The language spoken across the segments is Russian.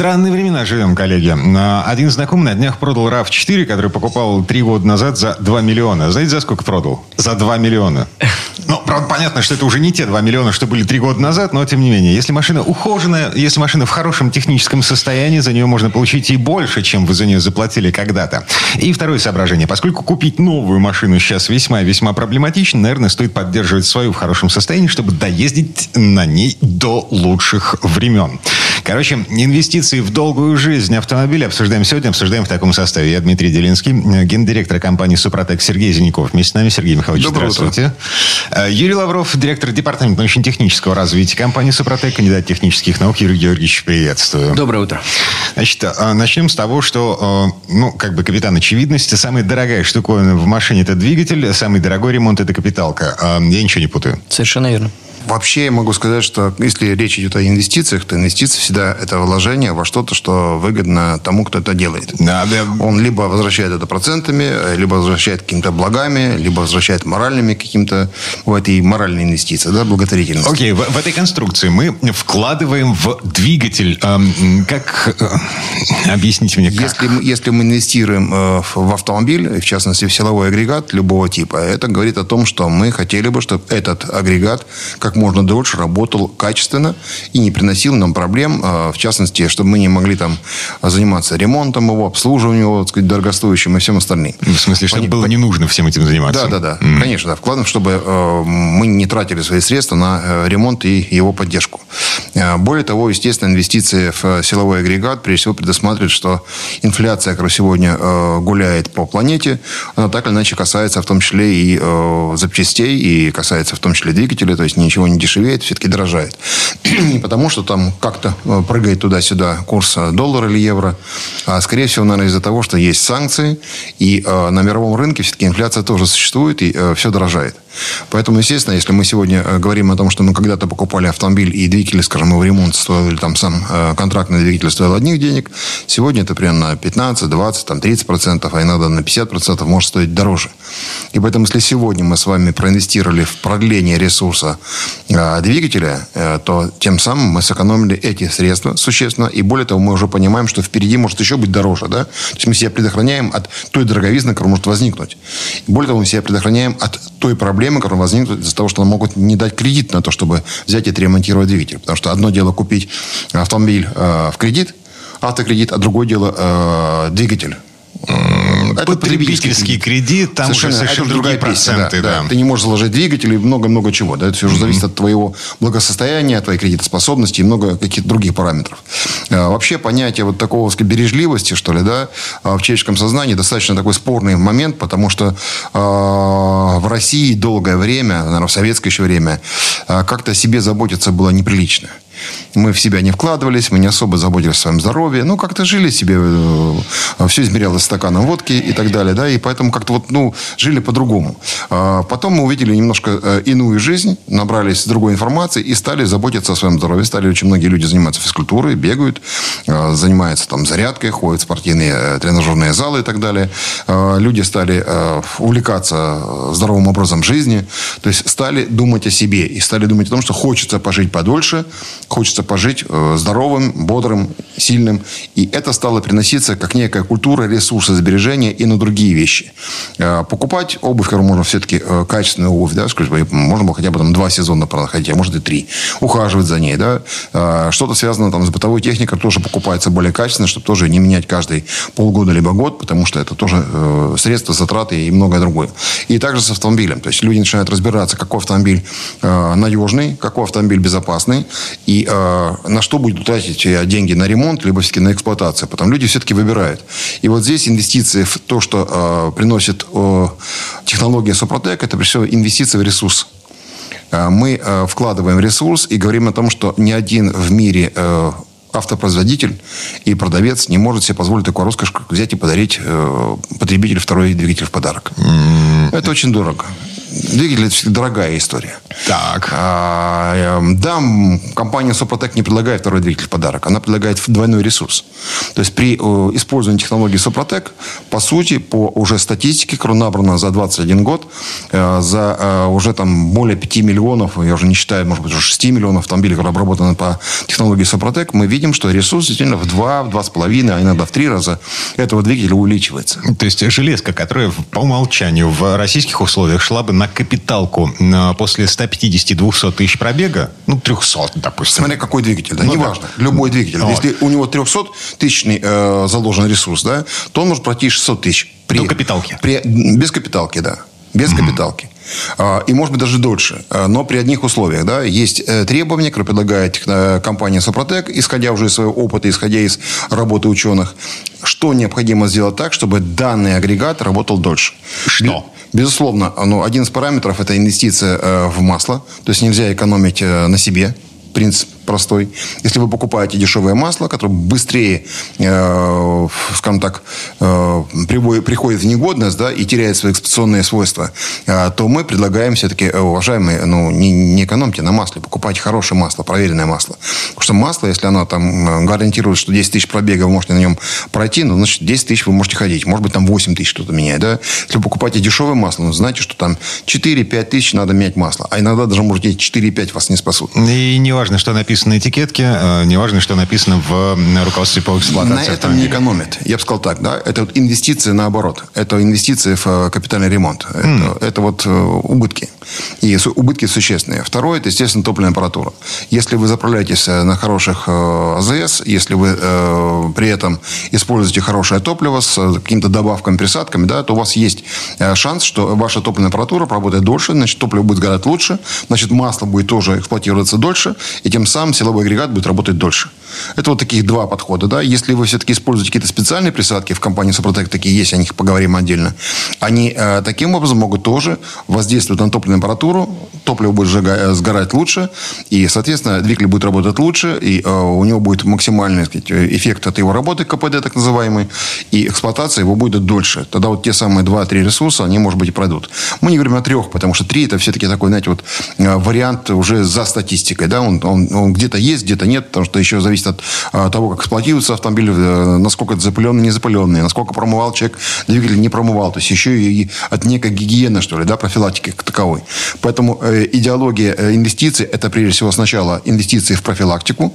Странные времена живем, коллеги. А, Один знакомый на днях продал RAV4, который покупал три года назад за 2 миллиона. Знаете, за сколько продал? За 2 миллиона. Ну, правда, понятно, что это уже не те 2 миллиона, что были три года назад, но тем не менее. Если машина ухоженная, если машина в хорошем техническом состоянии, за нее можно получить и больше, чем вы за нее заплатили когда-то. И второе соображение. Поскольку купить новую машину сейчас весьма и весьма проблематично, наверное, стоит поддерживать свою в хорошем состоянии, чтобы доездить на ней до лучших времен. Короче, инвестиции в долгую жизнь автомобиля обсуждаем сегодня, обсуждаем в таком составе. Я Дмитрий Делинский, э, гендиректор компании «Супротек» Сергей Зеников. Вместе с нами Сергей Михайлович, Доброе здравствуйте. Э, Юрий Лавров, директор департамента научно-технического развития компании «Супротек», кандидат технических наук. Юрий Георгиевич, приветствую. Доброе утро. Значит, э, начнем с того, что, ну, как бы капитан очевидности, самая дорогая штуковина в машине – это двигатель, самый дорогой ремонт – это капиталка. Я ничего не путаю. Совершенно верно. Вообще я могу сказать, что если речь идет о инвестициях, то инвестиции всегда это вложение во что-то, что выгодно тому, кто это делает. Да, да. Он либо возвращает это процентами, либо возвращает какими-то благами, либо возвращает моральными каким-то, бывает и моральные инвестиции, да, благотворительность. Окей, в, в этой конструкции мы вкладываем в двигатель. эм, как... э, объясните мне, как? Если если мы инвестируем э, в автомобиль, в частности в силовой агрегат любого типа, это говорит о том, что мы хотели бы, чтобы этот агрегат как можно дольше работал качественно и не приносил нам проблем, э, в частности, чтобы мы не могли там заниматься ремонтом его, обслуживанием его, так сказать, дорогостоящим и всем остальным. В смысле, чтобы Пони- было не нужно всем этим заниматься. Да, да, да. Конечно, да. Вкладываем, чтобы э, мы не тратили свои средства на э, ремонт и его поддержку. Э, более того, естественно, инвестиции в силовой агрегат прежде всего предусматривают, что инфляция, которая сегодня гуляет по планете, она так или иначе касается в том числе и запчастей, и касается в том числе двигателя, то есть ничего не дешевеет, все-таки дорожает. Не потому, что там как-то э, прыгает туда-сюда курс э, доллара или евро, а скорее всего, наверное, из-за того, что есть санкции, и э, на мировом рынке все-таки инфляция тоже существует, и все дорожает. Поэтому, естественно, если мы сегодня э, говорим о том, что мы когда-то покупали автомобиль, и двигатель, скажем, его ремонт стоил, или там сам э, контрактный двигатель стоил одних денег, сегодня это примерно на 15, 20, там 30 процентов, а иногда на 50 процентов может стоить дороже. И поэтому, если сегодня мы с вами проинвестировали в продление ресурса э, двигателя, э, то тем самым мы сэкономили эти средства существенно. И более того, мы уже понимаем, что впереди может еще быть дороже. Да? То есть мы себя предохраняем от той дороговизны, которая может возникнуть. И более того, мы себя предохраняем от той проблемы, которая возникнет из-за того, что нам могут не дать кредит на то, чтобы взять и отремонтировать двигатель. Потому что одно дело купить автомобиль э, в кредит, автокредит, а другое дело э, двигатель. Это Потребительский кредит, там уже совершенно это другие песня, проценты. да, да. да. Ты не можешь заложить двигатель и много-много чего. Да? Это все уже зависит от твоего благосостояния, от твоей кредитоспособности и много каких-то других параметров. А, Вообще понятие вот такого так сказать, бережливости, что ли, да, а, в человеческом сознании достаточно такой спорный момент, потому что а, в России долгое время, наверное, в советское еще время, а, как-то о себе заботиться было неприлично. Мы в себя не вкладывались, мы не особо заботились о своем здоровье. Ну, как-то жили себе, э, все измерялось стаканом водки и так далее, да, и поэтому как-то вот, ну, жили по-другому. А Потом мы увидели немножко э, иную жизнь, набрались другой информации и стали заботиться о своем здоровье. Стали очень многие люди заниматься физкультурой, бегают, э, занимаются там зарядкой, ходят в спортивные тренажерные залы и так далее. Люди стали увлекаться здоровым образом жизни, то есть стали думать о себе и стали думать о том, что хочется пожить подольше, хочется пожить э, здоровым, бодрым, сильным. И это стало приноситься как некая культура ресурсосбережения и на другие вещи. Э, Покупать обувь, которую можно все-таки э, качественную обувь, да, скажем, можно было хотя бы там два сезона проходить, а может и три. Ухаживать за ней, да. Э, Что-то связано там с бытовой техникой тоже покупается более качественно, чтобы тоже не менять каждый полгода либо год, потому что это тоже средства, затраты и многое другое. И также с автомобилем. То есть люди начинают разбираться, какой автомобиль надежный, какой автомобиль безопасный, и на что будет тратить деньги на ремонт, либо все-таки на эксплуатацию. Потом люди все-таки выбирают. И вот здесь инвестиции в то, что э, приносит э, технология Супротек, это прежде всего инвестиции в ресурс. Э, Мы вкладываем ресурс и говорим о том, что ни один в мире э, автопроизводитель и продавец не может себе позволить такую роскошь, как взять и подарить э, потребителю второй двигатель в подарок. Это очень дорого. Двигатель это всегда дорогая история. Так. А, эм, да, компания Супротек не предлагает второй двигатель в подарок. Она предлагает двойной ресурс. То есть при э, использовании технологии Супротек, по сути, по уже статистике, которая набрана за 21 год, э, за э, уже там более 5 миллионов, я уже не считаю, может быть, уже 6 миллионов автомобилей, которые обработаны по технологии Супротек, мы видим, что ресурс действительно в 2, в 2,5, а иногда в 3 раза этого двигателя увеличивается. То есть железка, которая по умолчанию в российских условиях шла бы на капиталку после 150-200 тысяч пробега, ну, 300, допустим. Смотря какой двигатель, да, ну, неважно. Да. Любой двигатель. Вот. Если у него 300 тысячный э, заложен ресурс, да, то он может пройти 600 тысяч. При, До капиталки. При, без капиталки, да. Без mm-hmm. капиталки. А, и, может быть, даже дольше. А, но при одних условиях. Да, есть э, требования, которые предлагает э, компания Сопротек, исходя уже из своего опыта, исходя из работы ученых. Что необходимо сделать так, чтобы данный агрегат работал дольше? Что? Безусловно, ну, один из параметров – это инвестиция э, в масло. То есть нельзя экономить на себе. Принцип простой. Если вы покупаете дешевое масло, которое быстрее, э, скажем так, э, приходит в негодность да, и теряет свои эксплуатационные свойства, э, то мы предлагаем все-таки, э, уважаемые, ну, не, не экономьте на масле, покупайте хорошее масло, проверенное масло. Потому что масло, если оно там э, гарантирует, что 10 тысяч пробега вы можете на нем пройти, ну, значит, 10 тысяч вы можете ходить. Может быть, там 8 тысяч что-то меняет. Да? Если вы покупаете дешевое масло, ну, знаете, что там 4-5 тысяч надо менять масло. А иногда даже, может, эти 4-5 вас не спасут. И не важно, что написано написано на этикетке, э, неважно, что написано в руководстве по эксплуатации. На этом не экономит. Я бы сказал так, да, это вот инвестиции наоборот. Это инвестиции в э, капитальный ремонт. Это, mm. это вот э, убытки. И убытки существенные. Второе, это, естественно, топливная аппаратура. Если вы заправляетесь на хороших АЗС, если вы при этом используете хорошее топливо с какими-то добавками, присадками, да, то у вас есть шанс, что ваша топливная аппаратура проработает дольше, значит, топливо будет сгорать лучше, значит, масло будет тоже эксплуатироваться дольше, и тем самым силовой агрегат будет работать дольше. Это вот таких два подхода. Да? Если вы все-таки используете какие-то специальные присадки, в компании Супротек такие есть, о них поговорим отдельно, они э, таким образом могут тоже воздействовать на топливную температуру, топливо будет сжигать, э, сгорать лучше, и, соответственно, двигатель будет работать лучше, и э, у него будет максимальный сказать, эффект от его работы, КПД так называемый, и эксплуатация его будет дольше. Тогда вот те самые 2-3 ресурса, они, может быть, и пройдут. Мы не говорим о трех, потому что три это все-таки такой, знаете, вот э, вариант уже за статистикой. Да? Он, он, он где-то есть, где-то нет, потому что еще зависит от а, того, как эксплуатируется автомобиль, э, насколько это запыленный, не запыленный, насколько промывал человек двигатель, не промывал. То есть еще и от некой гигиены, что ли, да, профилактики как таковой. Поэтому э, идеология э, инвестиций – это прежде всего сначала инвестиции в профилактику,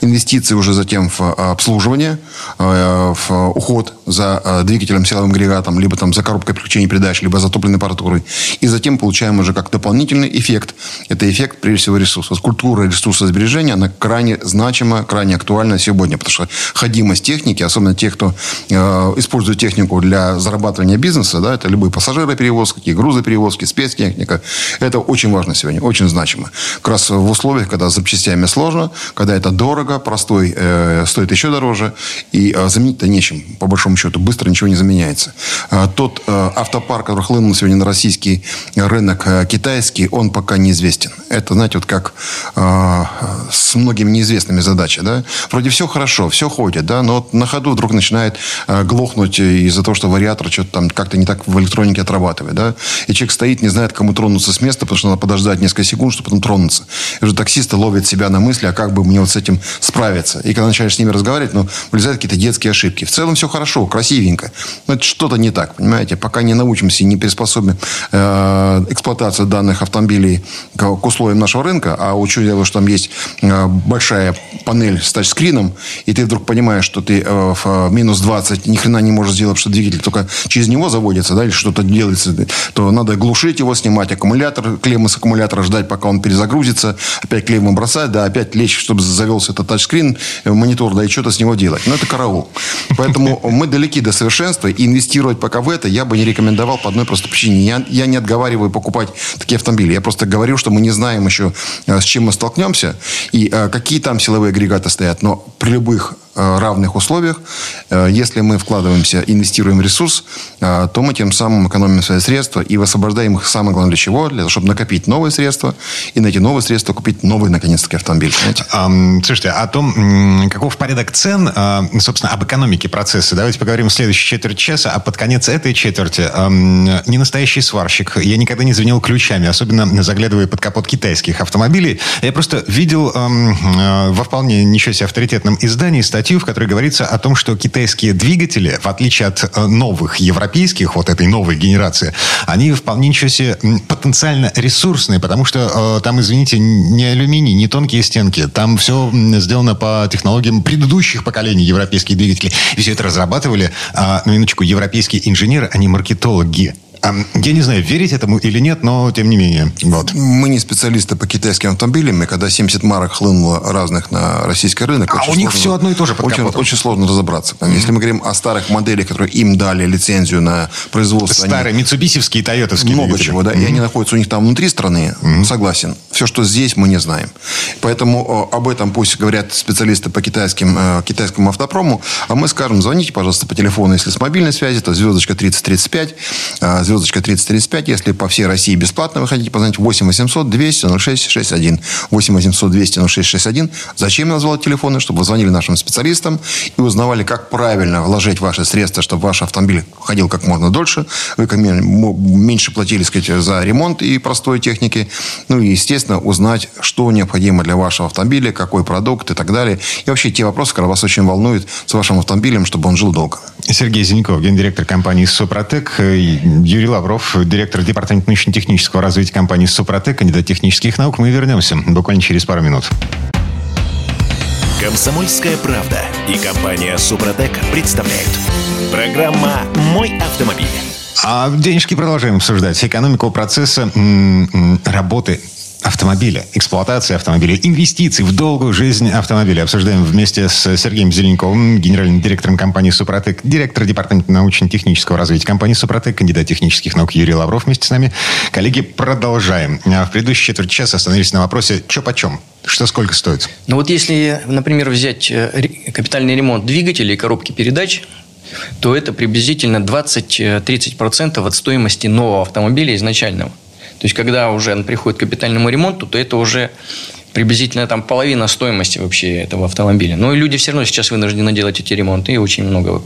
инвестиции уже затем в обслуживание, в уход за двигателем, силовым агрегатом, либо там за коробкой переключения передач, либо за топливной аппаратурой. И затем получаем уже как дополнительный эффект. Это эффект, прежде всего, ресурса. Вот культура ресурсосбережения, она крайне значима, крайне актуальна сегодня, потому что ходимость техники, особенно тех, кто э, использует технику для зарабатывания бизнеса, да, это любые пассажироперевозки, грузоперевозки, спецтехника, это очень важно сегодня, очень значимо. Как раз в условиях, когда с запчастями сложно, когда это дорого, простой э, стоит еще дороже, и э, заменить-то нечем, по большому счету, быстро ничего не заменяется. Э, тот э, автопарк, который хлынул сегодня на российский рынок э, китайский, он пока неизвестен. Это, знаете, вот как э, с многими неизвестными задачами, да, вроде все хорошо, все ходит, да, но вот на ходу вдруг начинает э, глохнуть из-за того, что вариатор что-то там как-то не так в электронике отрабатывает, да, и человек стоит, не знает, кому тронуться с места, потому что надо подождать несколько секунд, чтобы потом тронуться. И уже таксисты ловят себя на мысли, а как бы мне вот с этим справиться. И когда начинаешь с ними разговаривать, ну, вылезают какие-то детские ошибки. В целом все хорошо, красивенько, но это что-то не так, понимаете, пока не научимся и не приспособим э, эксплуатацию данных автомобилей к, к условиям нашего рынка, а учитывая, что там есть э, большая панель с тачскрином, и ты вдруг понимаешь, что ты э, в э, минус 20 ни хрена не можешь сделать, что двигатель только через него заводится, да, или что-то делается, то надо глушить его, снимать аккумулятор, клеммы с аккумулятора, ждать, пока он перезагрузится, опять клеммы бросать, да, опять лечь, чтобы завелся этот тачскрин, э, монитор, да, и что-то с него делать. Но это караул. Поэтому мы далеки до совершенства, и инвестировать пока в это я бы не рекомендовал по одной простой причине. Я, я не отговариваю покупать такие автомобили. Я просто говорю, что мы не знаем еще, с чем мы столкнемся, и какие там силовые агрегаты стоят. Но при любых равных условиях. Э, если мы вкладываемся, инвестируем ресурс, то мы тем самым экономим свои средства и высвобождаем их самое главное для чего? Для того, чтобы накопить новые средства и на эти новые средства купить новый, наконец-таки, автомобиль. Um, слушайте, о том, каков порядок цен, собственно, об экономике процесса, давайте поговорим в следующей четверть часа, а под конец этой четверти не настоящий сварщик. Я никогда не звенел ключами, особенно заглядывая под капот китайских автомобилей. Я просто видел э, во вполне ничего себе авторитетном издании статью, в которой говорится о том, что китайские двигатели, в отличие от э, новых европейских, вот этой новой генерации, они вполне ничего себе потенциально ресурсные, потому что э, там, извините, не алюминий, не тонкие стенки, там все сделано по технологиям предыдущих поколений европейских двигателей. И все это разрабатывали, на минуточку, европейские инженеры, а не маркетологи. Я не знаю, верить этому или нет, но тем не менее. Вот. Мы не специалисты по китайским автомобилям, и когда 70 марок хлынуло разных на российский рынок... А у них все одно и то же под очень, очень сложно разобраться. Mm-hmm. Если мы говорим о старых моделях, которые им дали лицензию на производство... Старые, они... митсубисевские, тойотовские. Много двигатели. чего, да. Mm-hmm. И они находятся у них там внутри страны, mm-hmm. согласен. Все, что здесь, мы не знаем. Поэтому об этом пусть говорят специалисты по китайским, э, китайскому автопрому, а мы скажем, звоните, пожалуйста, по телефону, если с мобильной связи, то звездочка 3035, звездочка 3035. Если по всей России бесплатно вы хотите позвонить, 8 800 200 06 61. 8 800 200 06 61. Зачем я назвал телефоны? Чтобы вы звонили нашим специалистам и узнавали, как правильно вложить ваши средства, чтобы ваш автомобиль ходил как можно дольше. Вы как меньше платили, сказать, за ремонт и простой техники. Ну и, естественно, узнать, что необходимо для вашего автомобиля, какой продукт и так далее. И вообще те вопросы, которые вас очень волнуют с вашим автомобилем, чтобы он жил долго. Сергей Зиньков, гендиректор компании «Супротек». Юрий Лавров, директор департамента научно-технического развития компании «Супротек», кандидат технических наук. Мы вернемся буквально через пару минут. Комсомольская правда и компания «Супротек» представляют. Программа «Мой автомобиль». А денежки продолжаем обсуждать. Экономику процесса работы автомобиля, эксплуатации автомобиля, инвестиций в долгую жизнь автомобиля. Обсуждаем вместе с Сергеем Зеленковым, генеральным директором компании «Супротек», директор департамента научно-технического развития компании «Супротек», кандидат технических наук Юрий Лавров вместе с нами. Коллеги, продолжаем. А в предыдущей четверть часа остановились на вопросе «Что почем?» Что сколько стоит? Ну вот если, например, взять э, капитальный ремонт двигателей и коробки передач, то это приблизительно 20-30% от стоимости нового автомобиля изначального. То есть, когда уже он приходит к капитальному ремонту, то это уже приблизительно там половина стоимости вообще этого автомобиля. Но люди все равно сейчас вынуждены делать эти ремонты. И очень много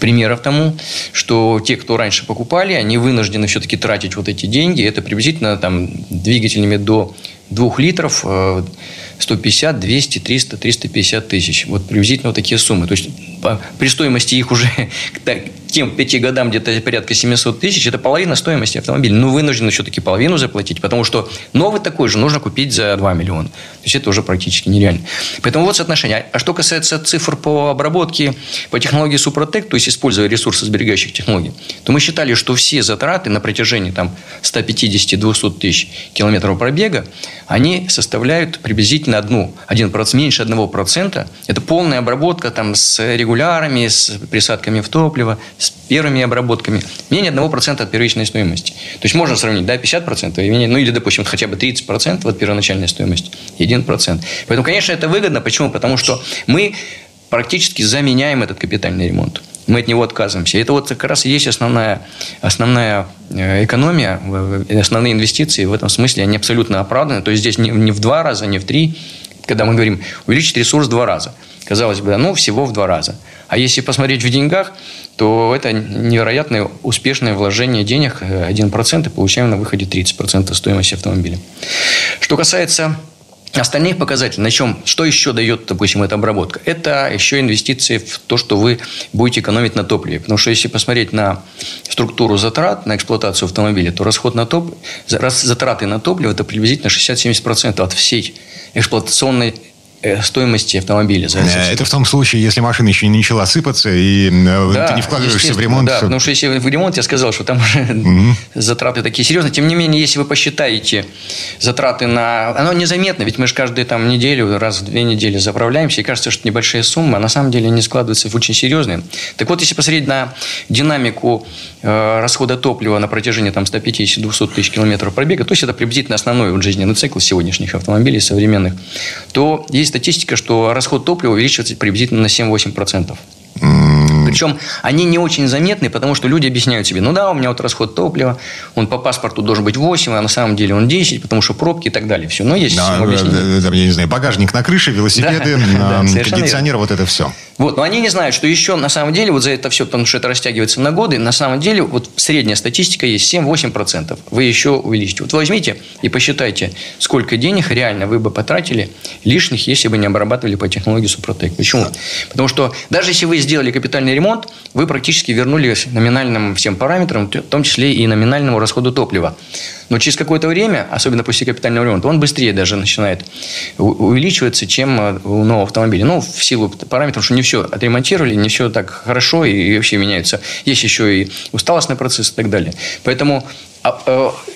примеров тому, что те, кто раньше покупали, они вынуждены все-таки тратить вот эти деньги. Это приблизительно там двигателями до 2 литров 150, 200, 300, 350 тысяч. Вот приблизительно вот такие суммы. То есть при стоимости их уже тем пяти годам где-то порядка 700 тысяч, это половина стоимости автомобиля. Ну, вынуждены все-таки половину заплатить, потому что новый такой же нужно купить за 2 миллиона. То есть это уже практически нереально. Поэтому вот соотношение. А что касается цифр по обработке, по технологии Супротек, то есть используя ресурсы сберегающих технологий, то мы считали, что все затраты на протяжении там 150-200 тысяч километров пробега, они составляют приблизительно одну, один процент, меньше одного процента. Это полная обработка там с регулярами, с присадками в топливо, с первыми обработками менее 1% от первичной стоимости. То есть можно сравнить, да, 50% и менее, ну или, допустим, хотя бы 30% от первоначальной стоимости и 1%. Поэтому, конечно, это выгодно. Почему? Потому что мы практически заменяем этот капитальный ремонт. Мы от него отказываемся. Это вот как раз и есть основная, основная э, экономия, основные инвестиции в этом смысле, они абсолютно оправданы. То есть здесь не, не в два раза, не в три, когда мы говорим увеличить ресурс в два раза. Казалось бы, ну, всего в два раза. А если посмотреть в деньгах, то это невероятное успешное вложение денег 1% и получаем на выходе 30% стоимости автомобиля. Что касается остальных показателей, на чем, что еще дает, допустим, эта обработка? Это еще инвестиции в то, что вы будете экономить на топливе. Потому что если посмотреть на структуру затрат на эксплуатацию автомобиля, то расход на топ... затраты на топливо – это приблизительно 60-70% от всей эксплуатационной Э, стоимости автомобиля. За э, это в том случае, если машина еще не начала сыпаться, и э, да, ты не вкладываешься в ремонт. Да, потому что если в ремонт, я сказал, что там уже угу. затраты такие серьезные. Тем не менее, если вы посчитаете затраты на... Оно незаметно, ведь мы же каждую там неделю, раз в две недели заправляемся, и кажется, что небольшие суммы, а на самом деле они складываются в очень серьезные. Так вот, если посмотреть на динамику э, расхода топлива на протяжении там 150-200 тысяч километров пробега, то есть это приблизительно основной вот жизненный цикл сегодняшних автомобилей современных, то есть есть статистика, что расход топлива увеличивается приблизительно на 7-8%. Причем они не очень заметны, потому что люди объясняют себе, ну да, у меня вот расход топлива, он по паспорту должен быть 8, а на самом деле он 10, потому что пробки и так далее. Все, но есть да, объяснение. Я не знаю, багажник на крыше, велосипеды, да, да, кондиционер, вот это все. Вот, но они не знают, что еще на самом деле вот за это все, потому что это растягивается на годы, на самом деле вот средняя статистика есть 7-8%. Вы еще увеличите. Вот возьмите и посчитайте, сколько денег реально вы бы потратили лишних, если бы не обрабатывали по технологии Супротек. Почему? Потому что даже если вы сделали капитальный ремонт, вы практически вернулись номинальным всем параметрам, в том числе и номинальному расходу топлива. Но через какое-то время, особенно после капитального ремонта, он быстрее даже начинает увеличиваться, чем э, у нового автомобиля. Ну, в силу параметров, что не все отремонтировали, не все так хорошо и вообще меняются. Есть еще и усталостный процесс и так далее. Поэтому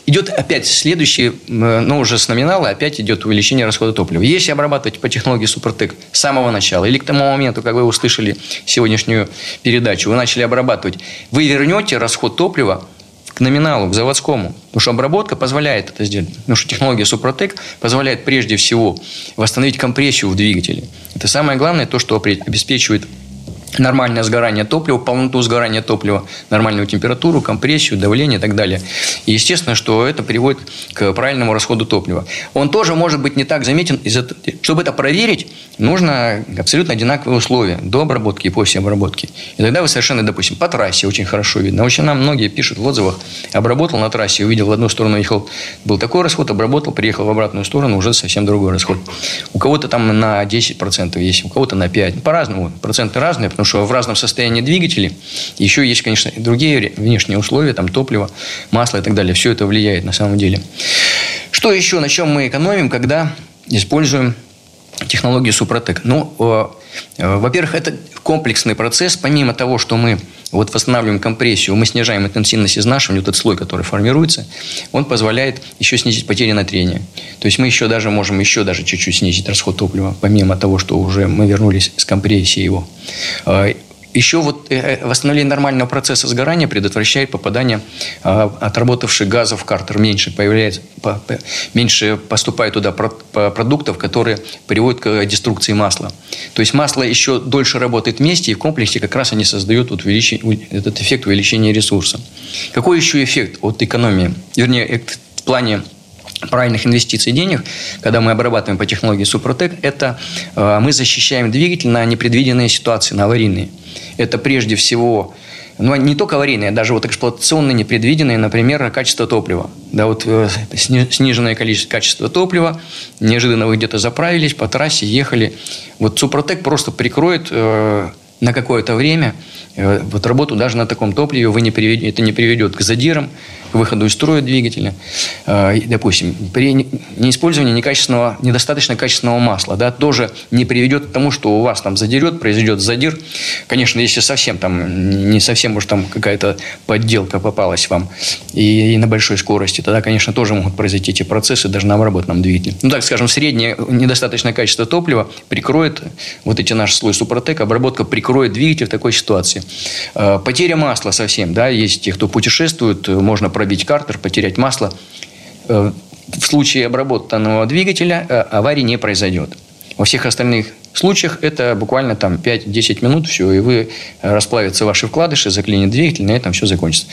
идет опять следующий, ну, уже с номинала, опять идет увеличение расхода топлива. Если обрабатывать по технологии Супротек с самого начала или к тому моменту, как вы услышали сегодняшнюю передачу, вы начали обрабатывать, вы вернете расход топлива к номиналу, к заводскому. Потому что обработка позволяет это сделать. Потому что технология Супротек позволяет прежде всего восстановить компрессию в двигателе. Это самое главное, то, что обеспечивает нормальное сгорание топлива, полноту сгорания топлива, нормальную температуру, компрессию, давление и так далее. И естественно, что это приводит к правильному расходу топлива. Он тоже может быть не так заметен. Чтобы это проверить, нужно абсолютно одинаковые условия до обработки и после обработки. И тогда вы совершенно, допустим, по трассе очень хорошо видно. Очень нам многие пишут в отзывах, обработал на трассе, увидел в одну сторону, ехал, был такой расход, обработал, приехал в обратную сторону, уже совсем другой расход. У кого-то там на 10% есть, у кого-то на 5%. По-разному. Проценты разные, потому что в разном состоянии двигатели. Еще есть, конечно, и другие внешние условия, там топливо, масло и так далее. Все это влияет на самом деле. Что еще, на чем мы экономим, когда используем технологию Супротек? Ну, э, э, во-первых, это комплексный процесс. Помимо того, что мы вот восстанавливаем компрессию, мы снижаем интенсивность изнашивания, вот этот слой, который формируется, он позволяет еще снизить потери на трение. То есть мы еще даже можем еще даже чуть-чуть снизить расход топлива, помимо того, что уже мы вернулись с компрессией его. Еще вот э, э, восстановление нормального процесса сгорания предотвращает попадание а, отработавших газов в картер. Меньше, появляется, меньше поступает туда продуктов, которые приводят к деструкции масла. То есть масло еще дольше работает вместе, и в комплексе как раз они создают вот этот эффект увеличения ресурса. Какой еще эффект от экономии? Вернее, в плане правильных инвестиций денег, когда мы обрабатываем по технологии Супротек, это э, мы защищаем двигатель на непредвиденные ситуации, на аварийные. Это прежде всего ну, не только аварийные, а даже вот эксплуатационные, непредвиденные, например, качество топлива. Да, вот э, сниженное количество качества топлива, неожиданно вы где-то заправились, по трассе ехали. Вот Супротек просто прикроет э, на какое-то время э, вот работу даже на таком топливе, вы не приведете, это не приведет к задирам, выходу из строя двигателя. Э, допустим, при неиспользовании некачественного, недостаточно качественного масла, да, тоже не приведет к тому, что у вас там задерет, произойдет задир. Конечно, если совсем там, не совсем уж там какая-то подделка попалась вам и, и на большой скорости, тогда, конечно, тоже могут произойти эти процессы даже на обработанном двигателе. Ну, так скажем, среднее недостаточное качество топлива прикроет вот эти наши слой супротек, обработка прикроет двигатель в такой ситуации. Э, потеря масла совсем, да, есть те, кто путешествует, можно пробить картер, потерять масло. Э, в случае обработанного двигателя э, аварии не произойдет. Во всех остальных случаях это буквально там 5-10 минут, все, и вы расплавятся ваши вкладыши, заклинит двигатель, на этом все закончится.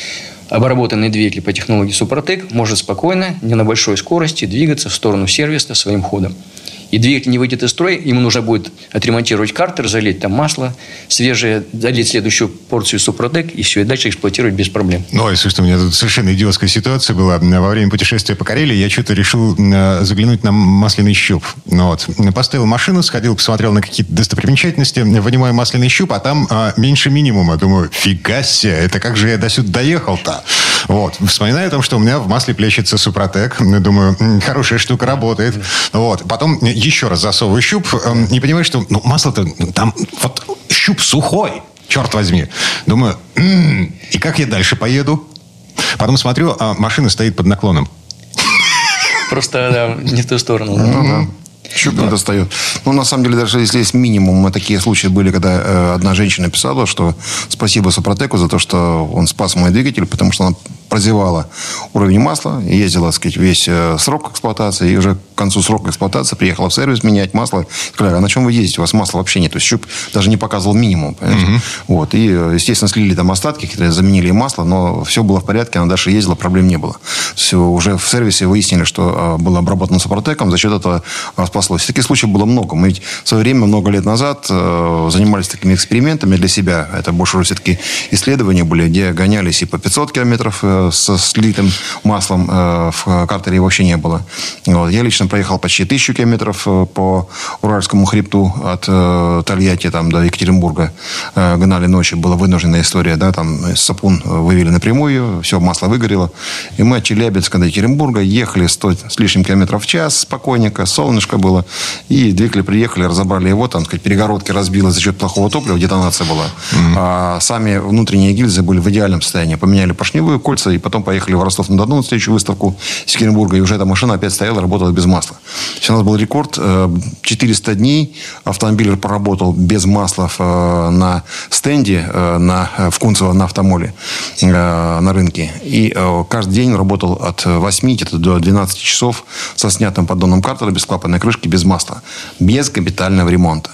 Обработанный двигатель по технологии Супротек может спокойно, не на большой скорости, двигаться в сторону сервиса своим ходом и двигатель не выйдет из строя, ему нужно будет отремонтировать картер, залить там масло свежее, залить следующую порцию Супротек, и все, и дальше эксплуатировать без проблем. Ну, слушайте, у меня тут совершенно идиотская ситуация была. Во время путешествия по Карелии я что-то решил э, заглянуть на масляный щуп. Ну, вот. Поставил машину, сходил, посмотрел на какие-то достопримечательности, вынимаю масляный щуп, а там а, меньше минимума. Думаю, фига себе, это как же я до сюда доехал-то? Вот. Вспоминаю о том, что у меня в масле плещется Супротек. Думаю, хорошая штука, работает. Вот. Потом еще раз засовываю щуп эм, и понимаю, что ну, масло-то там вот щуп сухой, черт возьми. Думаю, м-м, и как я дальше поеду? Потом смотрю, а машина стоит под наклоном. Просто да, не в ту сторону. Ну, да. Щуп не достает. Ну, на самом деле, даже если есть минимум, такие случаи были, когда э, одна женщина писала, что спасибо Супротеку за то, что он спас мой двигатель, потому что она прозевала уровень масла, ездила, так сказать, весь э, срок эксплуатации, и уже к концу срока эксплуатации приехала в сервис менять масло. Сказали, а на чем вы ездите? У вас масла вообще нет. То есть щуп даже не показывал минимум. Угу. Вот. И, э, естественно, слили там остатки, которые заменили масло, но все было в порядке, она дальше ездила, проблем не было. Все, уже в сервисе выяснили, что э, было обработано Супротеком, за счет этого спаслось. Таких случаев было много. Мы ведь в свое время, много лет назад, занимались такими экспериментами для себя. Это больше все-таки исследования были, где гонялись и по 500 километров со слитым маслом э, в картере вообще не было. Вот. Я лично проехал почти тысячу километров э, по Уральскому хребту от э, Тольятти там, до Екатеринбурга. Гнали ночью, была вынужденная история. Да, там сапун вывели напрямую, все, масло выгорело. И мы от Челябинска до Екатеринбурга ехали 100 с лишним километров в час спокойненько, солнышко было. И двигатели приехали, разобрали его, там, сказать, перегородки разбило за счет плохого топлива, детонация была. Mm-hmm. А сами внутренние гильзы были в идеальном состоянии. Поменяли поршневые кольца, и потом поехали в Ростов-на-Дону на следующую выставку с Екатеринбурга, и уже эта машина опять стояла, работала без масла. Есть у нас был рекорд 400 э, дней автомобиль поработал без масла э, на стенде э, на, в Кунцево на автомоле на рынке. И каждый день работал от 8 до 12 часов со снятым поддоном картера без клапанной крышки, без масла. Без капитального ремонта.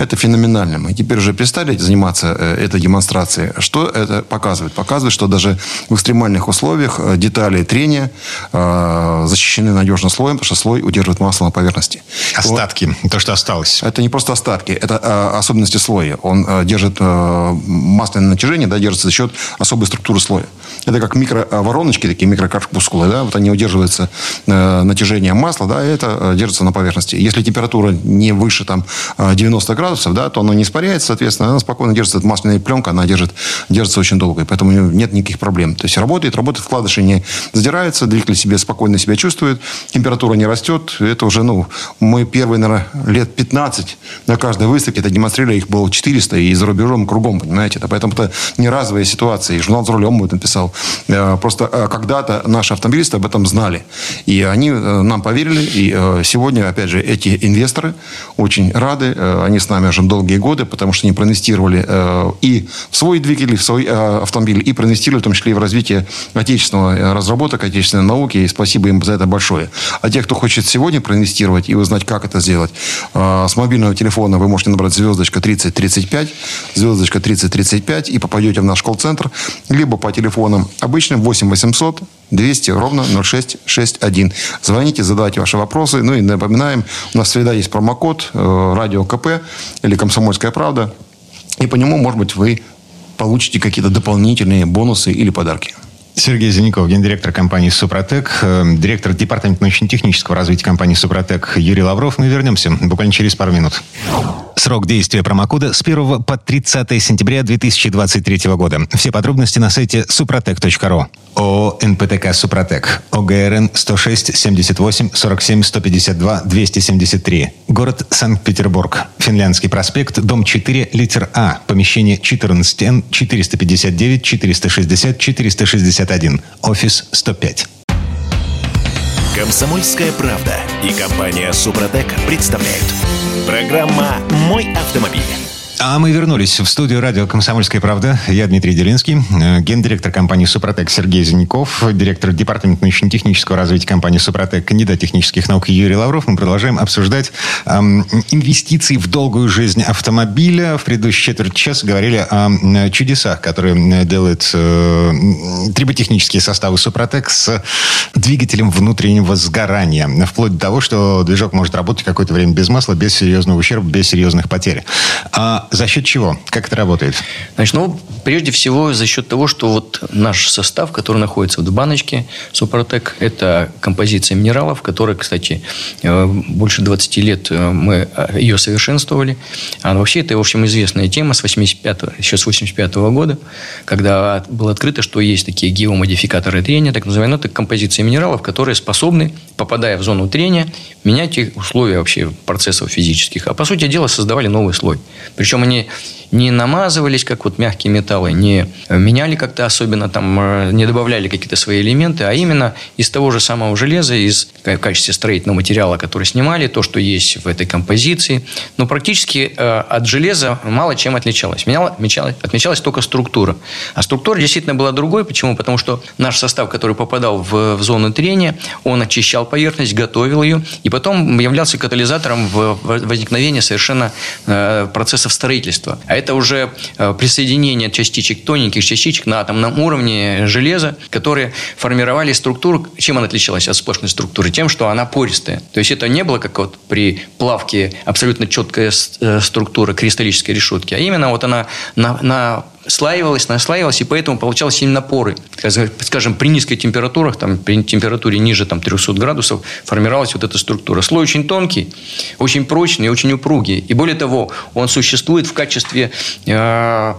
Это феноменально. Мы теперь уже перестали заниматься э, этой демонстрацией. Что это показывает? Показывает, что даже в экстремальных условиях э, детали трения э, защищены надежно слоем, потому что слой удерживает масло на поверхности. Остатки, вот. то, что осталось. Это не просто остатки, это особенности слоя. Он держит масляное натяжение, да, держится за счет особой структуры слоя. Это как микровороночки, такие микрокорпускулы, да, вот они удерживаются натяжением масла, да, и это держится на поверхности. Если температура не выше там 90 градусов, градусов, да, то оно не испаряется, соответственно, она спокойно держится. Эта масляная пленка, она держит, держится очень долго, и поэтому нет никаких проблем. То есть работает, работает, вкладыши не задираются, двигатель себе спокойно себя чувствует, температура не растет. Это уже, ну, мы первые, наверное, лет 15 на каждой выставке это демонстрировали, их было 400, и за рубежом кругом, понимаете. Это, поэтому это не разовая ситуация. И журнал «За рулем» об этом писал. Э, просто э, когда-то наши автомобилисты об этом знали. И они э, нам поверили. И сегодня, опять же, эти инвесторы очень рады. Они с нами уже долгие годы, потому что они проинвестировали э, и в свой двигатель, в свой э, автомобиль, и проинвестировали в том числе и в развитие отечественного э, разработок, отечественной науки, и спасибо им за это большое. А те, кто хочет сегодня проинвестировать и узнать, как это сделать, э, с мобильного телефона вы можете набрать звездочка 3035, звездочка 3035 и попадете в наш колл-центр, либо по телефонам обычным 8 800 200 ровно 0661. Звоните, задавайте ваши вопросы. Ну и напоминаем, у нас всегда есть промокод э, радио КП или Комсомольская правда. И по нему, может быть, вы получите какие-то дополнительные бонусы или подарки. Сергей Зеленков, гендиректор компании «Супротек», э, директор департамента научно-технического развития компании «Супротек» Юрий Лавров. Мы вернемся буквально через пару минут. Срок действия промокода с 1 по 30 сентября 2023 года. Все подробности на сайте suprotec.ru. ООО «НПТК Супротек». ОГРН 106 78 47 152 273. Город Санкт-Петербург. Финляндский проспект, дом 4, литер А. Помещение 14Н 459 460 461. Офис 105. Комсомольская правда и компания Супротек представляют. Программа «Мой автомобиль». А мы вернулись в студию радио «Комсомольская правда». Я Дмитрий Делинский, э, гендиректор компании «Супротек» Сергей Зиняков, директор департамента научно-технического развития компании «Супротек», кандидат технических наук Юрий Лавров. Мы продолжаем обсуждать эм, инвестиции в долгую жизнь автомобиля. В предыдущей четверть часа говорили о чудесах, которые делают э, триботехнические составы «Супротек» с двигателем внутреннего сгорания. Вплоть до того, что движок может работать какое-то время без масла, без серьезного ущерба, без серьезных потерь. А за счет чего? Как это работает? Значит, ну, прежде всего, за счет того, что вот наш состав, который находится в баночке Супротек, это композиция минералов, которая, кстати, э, больше 20 лет э, мы э, ее совершенствовали. А вообще, это, в общем, известная тема с 85 еще с 85 -го года, когда было открыто, что есть такие геомодификаторы трения, так называемые, ну, это композиция минералов, которые способны, попадая в зону трения, менять их условия вообще процессов физических. А по сути дела создавали новый слой. Причем они не намазывались, как вот мягкие металлы, не меняли как-то особенно, там, э, не добавляли какие-то свои элементы, а именно из того же самого железа, из в качестве строительного материала, который снимали, то, что есть в этой композиции. Но практически э, от железа мало чем отличалось. Меняла, отмечалась, отмечалась только структура. А структура действительно была другой. Почему? Потому что наш состав, который попадал в, в зону трения, он очищал поверхность, готовил ее, и потом являлся катализатором в возникновения совершенно э, процессов строительства. А это уже э, присоединение частичек, тоненьких частичек на атомном уровне железа, которые формировали структуру. Чем она отличалась от сплошной структуры? Тем, что она пористая. То есть это не было как вот при плавке абсолютно четкая э, структура кристаллической решетки, а именно вот она на, на слаивалась, наслаивалась, и поэтому получалось именно поры. Скажем, при низких температурах, там, при температуре ниже там, 300 градусов, формировалась вот эта структура. Слой очень тонкий, очень прочный, очень упругий. И более того, он существует в качестве э,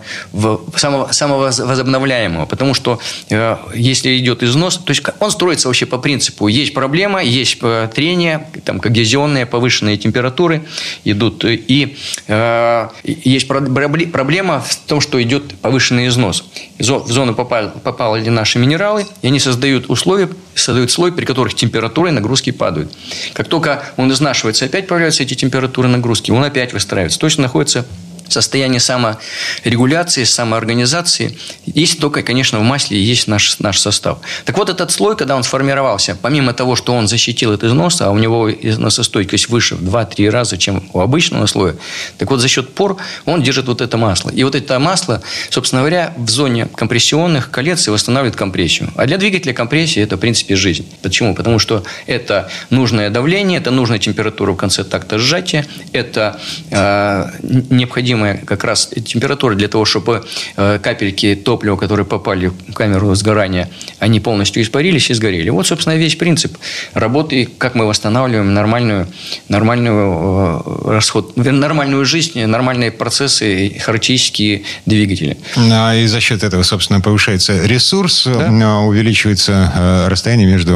самого, самого возобновляемого. Потому что э, если идет износ, то есть он строится вообще по принципу. Есть проблема, есть э, трение, там, когезионные повышенные температуры идут. И э, есть проблема в том, что идет повышенный износ. В зону попали, попали наши минералы, и они создают условия, создают слой, при которых температура и нагрузки падают. Как только он изнашивается, опять появляются эти температуры и нагрузки, он опять выстраивается. Точно находится состояние саморегуляции, самоорганизации, если только, конечно, в масле есть наш, наш состав. Так вот, этот слой, когда он сформировался, помимо того, что он защитил от износа, а у него износостойкость выше в 2-3 раза, чем у обычного слоя, так вот, за счет пор он держит вот это масло. И вот это масло, собственно говоря, в зоне компрессионных колец восстанавливает компрессию. А для двигателя компрессия – это, в принципе, жизнь. Почему? Потому что это нужное давление, это нужная температура в конце такта сжатия, это э, необходимо необходимая как раз температура для того, чтобы э, капельки топлива, которые попали в камеру сгорания, они полностью испарились и сгорели. Вот, собственно, весь принцип работы, как мы восстанавливаем нормальную, нормальную э, расход, нормальную жизнь, нормальные процессы, характеристические двигатели. А и за счет этого, собственно, повышается ресурс, да? увеличивается э, расстояние между,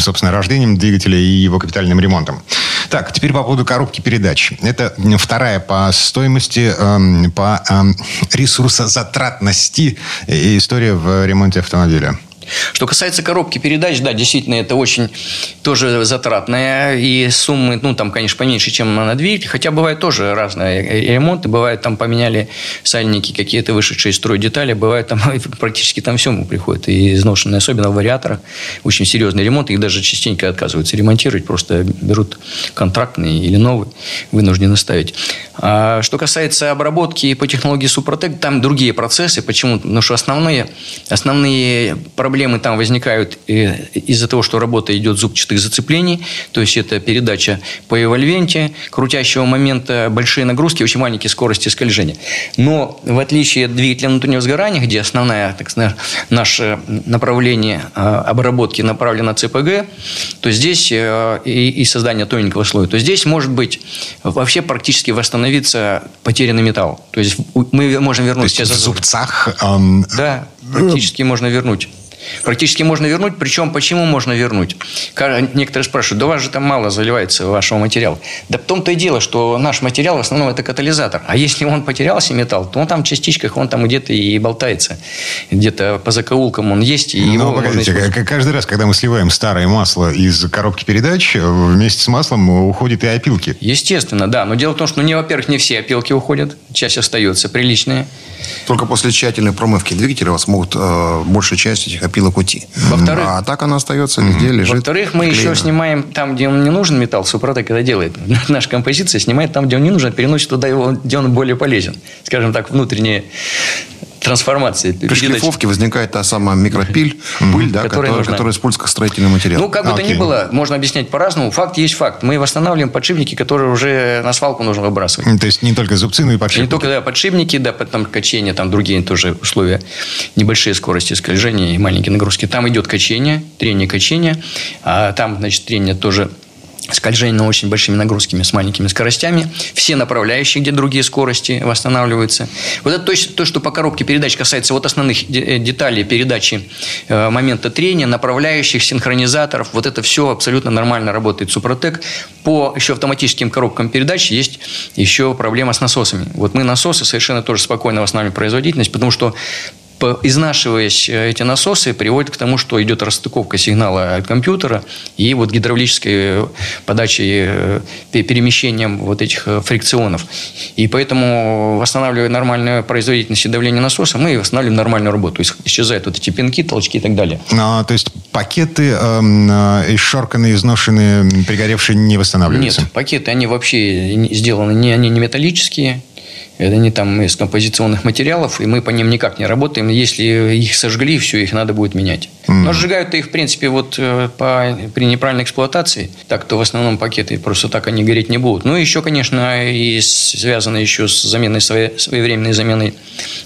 собственно, рождением двигателя и его капитальным ремонтом. Так, теперь по поводу коробки передач. Это вторая по стоимости, эм, по эм, ресурсозатратности история в ремонте автомобиля. Что касается коробки передач, да, действительно, это очень тоже затратная. И суммы, ну, там, конечно, поменьше, чем на двигатель. Хотя бывают тоже разные ремонты. Бывает, там поменяли сальники, какие-то вышедшие из строя детали. Бывает, там практически там все приходит. И изношенные, особенно в вариаторах. Очень серьезный ремонт. Их даже частенько отказываются ремонтировать. Просто берут контрактный или новый. Вынуждены ставить. А что касается обработки по технологии Супротек, там другие процессы. Почему? Потому что основные, основные проблемы Проблемы там возникают э, из-за того, что работа идет зубчатых зацеплений, то есть это передача по эвольвенте, крутящего момента, большие нагрузки, очень маленькие скорости скольжения. Но в отличие от двигателя внутреннего сгорания, где основное так сказать, наше направление а, обработки направлено на ЦПГ, то здесь э, и, и создание тоненького слоя, то здесь может быть вообще практически восстановиться потерянный металл. То есть мы можем вернуть... То есть в зубцах... Эм... Да, практически можно вернуть. Практически можно вернуть. Причем, почему можно вернуть? Некоторые спрашивают, да у вас же там мало заливается вашего материала. Да в том-то и дело, что наш материал в основном это катализатор. А если он потерялся, металл, то он там в частичках, он там где-то и болтается. Где-то по закоулкам он есть. И ну, погодите, каждый раз, когда мы сливаем старое масло из коробки передач, вместе с маслом уходят и опилки. Естественно, да. Но дело в том, что, ну, не, во-первых, не все опилки уходят. Часть остается приличная. Только после тщательной промывки двигателя вас могут э, большая часть этих опилок уйти. Во-вторых, а так она остается везде, лежит. Во-вторых, мы еще снимаем там, где он не нужен металл. Супротек это делает. Наша композиция снимает там, где он не нужен, переносит туда его, где он более полезен. Скажем так, внутренние трансформации. При шлифовке возникает та самая микропиль, пыль, да, которая, которая, которая используется как строительный материал. Ну, как бы то ни было, можно объяснять по-разному. Факт есть факт. Мы восстанавливаем подшипники, которые уже на свалку нужно выбрасывать. То есть не только зубцы, но и подшипники. Не только да, подшипники, да, потом качение, там другие тоже условия. Небольшие скорости скольжения и маленькие нагрузки. Там идет качение, трение качения. А там, значит, трение тоже скольжение на очень большими нагрузками с маленькими скоростями. Все направляющие, где другие скорости восстанавливаются. Вот это то, то что по коробке передач касается вот основных э, деталей передачи э, момента трения, направляющих, синхронизаторов. Вот это все абсолютно нормально работает Супротек. По еще автоматическим коробкам передач есть еще проблема с насосами. Вот мы насосы совершенно тоже спокойно восстанавливаем производительность, потому что изнашиваясь э, эти насосы, приводит к тому, что идет расстыковка сигнала от компьютера и вот гидравлической э, подачей, э, перемещением вот этих фрикционов. И поэтому, восстанавливая нормальную производительность и давление насоса, мы восстанавливаем нормальную работу. Исчезают вот эти пинки, толчки и так далее. А, то есть пакеты эм, э, изшорканные, изношенные, пригоревшие не восстанавливаются? Нет, пакеты, они вообще сделаны, не, они не металлические, это они там из композиционных материалов, и мы по ним никак не работаем. Если их сожгли, все, их надо будет менять. Mm. Но сжигают их, в принципе, вот э, по, при неправильной эксплуатации. Так то в основном пакеты просто так они гореть не будут. Ну, еще, конечно, и связано еще с заменой, своевременной заменой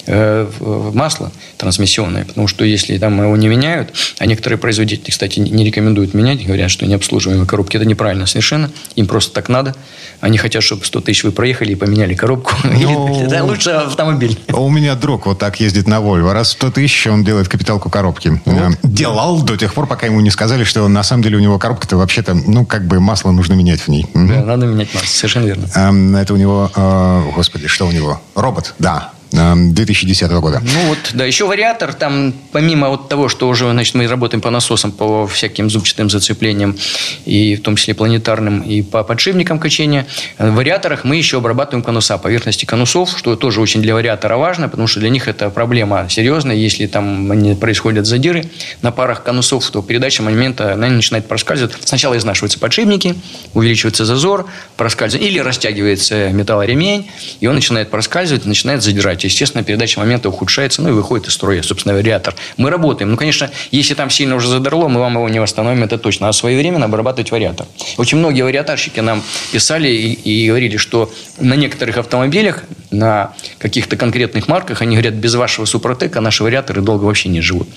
э, масла трансмиссионное. Потому что если там его не меняют, а некоторые производители, кстати, не рекомендуют менять, говорят, что необслуживаемые коробки, это неправильно совершенно. Им просто так надо. Они хотят, чтобы 100 тысяч вы проехали и поменяли коробку. Ну, это лучше автомобиль. У меня друг вот так ездит на Volvo. Раз в 100 тысяч он делает капиталку коробки. Э, делал до тех пор, пока ему не сказали, что на самом деле у него коробка-то вообще-то, ну, как бы масло нужно менять в ней. Да, надо менять масло, совершенно верно. Эм, это у него, э, господи, что у него? Робот, да. 2010 года. Ну вот, да, еще вариатор, там помимо вот того, что уже, значит, мы работаем по насосам, по всяким зубчатым зацеплениям, и в том числе планетарным, и по подшипникам качения, в вариаторах мы еще обрабатываем конуса, поверхности конусов, что тоже очень для вариатора важно, потому что для них это проблема серьезная, если там происходят задиры на парах конусов, то передача момента она начинает проскальзывать. Сначала изнашиваются подшипники, увеличивается зазор, проскальзывает, или растягивается металлоремень, и он начинает проскальзывать, начинает задирать естественно, передача момента ухудшается, ну и выходит из строя, собственно, вариатор. Мы работаем. Ну, конечно, если там сильно уже задорло, мы вам его не восстановим, это точно. А своевременно обрабатывать вариатор. Очень многие вариаторщики нам писали и, и говорили, что на некоторых автомобилях, на каких-то конкретных марках, они говорят, без вашего супротека наши вариаторы долго вообще не живут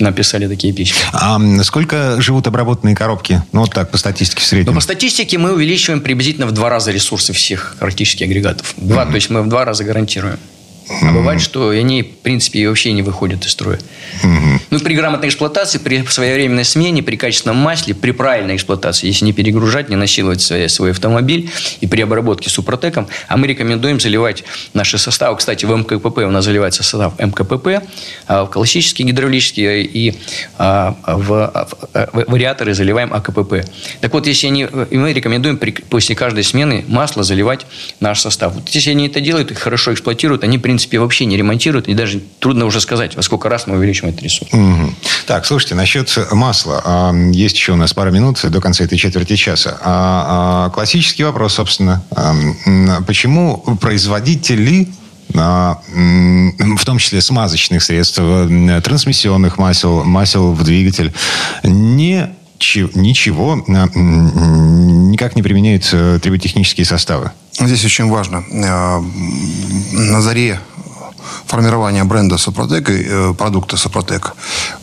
написали такие письма. А сколько живут обработанные коробки? Ну, вот так, по статистике в среднем. Ну, по статистике мы увеличиваем приблизительно в два раза ресурсы всех практически агрегатов. Два, mm-hmm. то есть мы в два раза гарантируем. А бывает, что они, в принципе, вообще не выходят из строя. Ну, при грамотной эксплуатации, при своевременной смене, при качественном масле, при правильной эксплуатации, если не перегружать, не насиловать свой, свой автомобиль и при обработке супротеком, а мы рекомендуем заливать наши составы. Кстати, в МКПП у нас заливается состав МКПП, а в классические гидравлические и а, в, в вариаторы заливаем АКПП. Так вот, если они, мы рекомендуем при, после каждой смены масло заливать наш состав. Вот если они это делают, их хорошо эксплуатируют, они, в принципе, вообще не ремонтируют, и даже трудно уже сказать, во сколько раз мы увеличим этот ресурс. Угу. Так, слушайте, насчет масла. А, есть еще у нас пара минут до конца этой четверти часа. А, а, классический вопрос, собственно. Почему производители в том числе смазочных средств, трансмиссионных масел, масел в двигатель, не ничего никак не применяют э, триботехнические составы. Здесь очень важно. Э, на заре формирования бренда Сопротек и э, продукта Сопротек,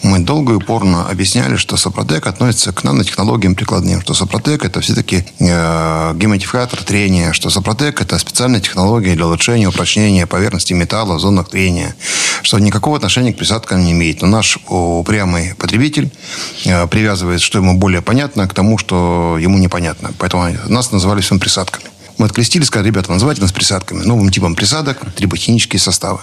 мы долго и упорно объясняли, что Сопротек относится к нанотехнологиям прикладным, что Сопротек это все-таки э, гемотификатор трения, что Сопротек это специальная технология для улучшения упрочнения поверхности металла в зонах трения, что никакого отношения к присадкам не имеет. Но наш упрямый потребитель э, привязывает, что ему более понятно, к тому, что ему непонятно. Поэтому нас называли всем присадками. Мы открестили, сказали, ребята, называйте нас присадками, новым типом присадок, триботехнические составы.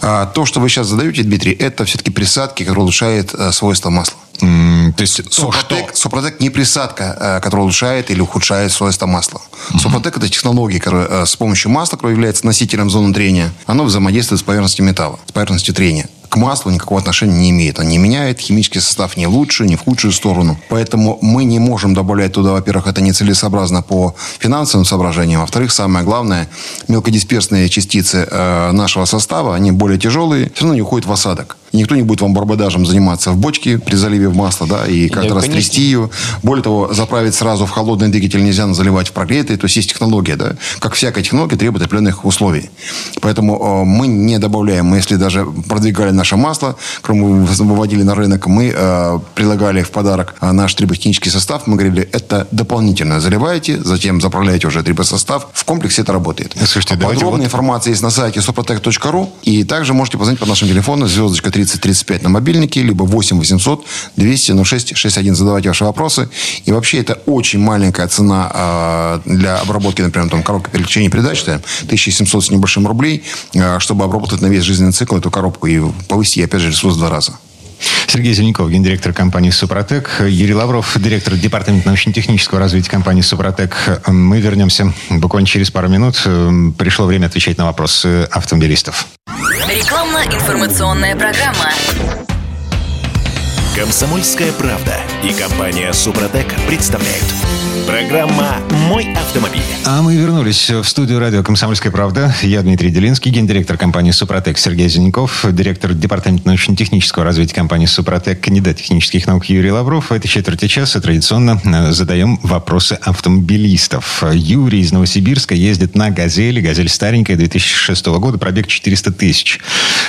А то, что вы сейчас задаете, Дмитрий, это все-таки присадки, которые улучшают а, свойства масла. Mm, то есть Сопротек, Сопротек не присадка, а, которая улучшает или ухудшает свойства масла. Mm-hmm. Сопротек это технология, которая а, с помощью масла, которая является носителем зоны трения, она взаимодействует с поверхностью металла, с поверхностью трения к маслу никакого отношения не имеет. Он не меняет химический состав ни в лучшую, ни в худшую сторону. Поэтому мы не можем добавлять туда, во-первых, это нецелесообразно по финансовым соображениям. Во-вторых, самое главное, мелкодисперсные частицы э, нашего состава, они более тяжелые, все равно не уходят в осадок. Никто не будет вам барбадажем заниматься в бочке при заливе в масло, да, и каждый Да, раз конечно. трясти ее. Более того, заправить сразу в холодный двигатель нельзя, заливать в прогретый. То есть есть технология, да. Как всякая технология требует определенных условий. Поэтому э, мы не добавляем. Мы, если даже продвигали наше масло, кроме выводили на рынок, мы э, прилагали в подарок э, наш триботехнический состав. Мы говорили, это дополнительно заливаете, затем заправляете уже трибосостав. В комплексе это работает. Слушайте, давайте Подробная вот- информация есть на сайте suprotec.ru. И также можете позвонить по нашему телефону звездочка 3035 на мобильнике, либо 8 800 200 06 61. Задавайте ваши вопросы. И вообще это очень маленькая цена э, для обработки, например, там, коробка переключения передач, там, 1700 с небольшим рублей, э, чтобы обработать на весь жизненный цикл эту коробку и повысить, опять же, ресурс в два раза. Сергей Зеленков, гендиректор компании «Супротек». Юрий Лавров, директор департамента научно-технического развития компании «Супротек». Мы вернемся буквально через пару минут. Пришло время отвечать на вопросы автомобилистов. Рекламно-информационная программа. Комсомольская правда и компания Супротек представляют. Программа «Мой автомобиль». А мы вернулись в студию радио «Комсомольская правда». Я Дмитрий Делинский, гендиректор компании «Супротек» Сергей Зеленков, директор департамента научно-технического развития компании «Супротек», кандидат технических наук Юрий Лавров. В этой четверти часа традиционно э, задаем вопросы автомобилистов. Юрий из Новосибирска ездит на «Газели». «Газель» старенькая, 2006 года, пробег 400 тысяч.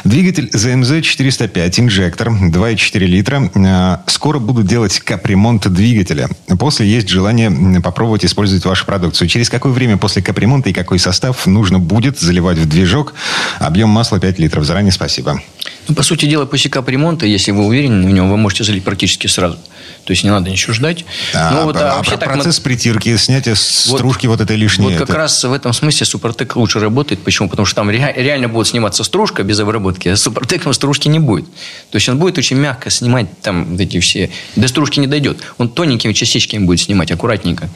Двигатель ЗМЗ 405, инжектор, 2,4 литра. Э, Скоро буду делать капремонт двигателя. После есть желание попробовать использовать вашу продукцию. Через какое время после капремонта и какой состав нужно будет заливать в движок? Объем масла 5 литров. Заранее спасибо. Ну, по сути дела, после капремонта, если вы уверены в нем, вы можете залить практически сразу. То есть не надо ничего ждать. А, Ну, вот, а а вообще про- так процесс притирки, снятия Вот- стружки вот этой лишней. Вот как это- раз в этом смысле Супротек лучше работает. Почему? Потому что там ре- реально будет сниматься стружка без обработки, а с Супротеком стружки не будет. То есть он будет очень мягко снимать там эти все... До стружки не дойдет. Он тоненькими частичками будет снимать, аккуратненько.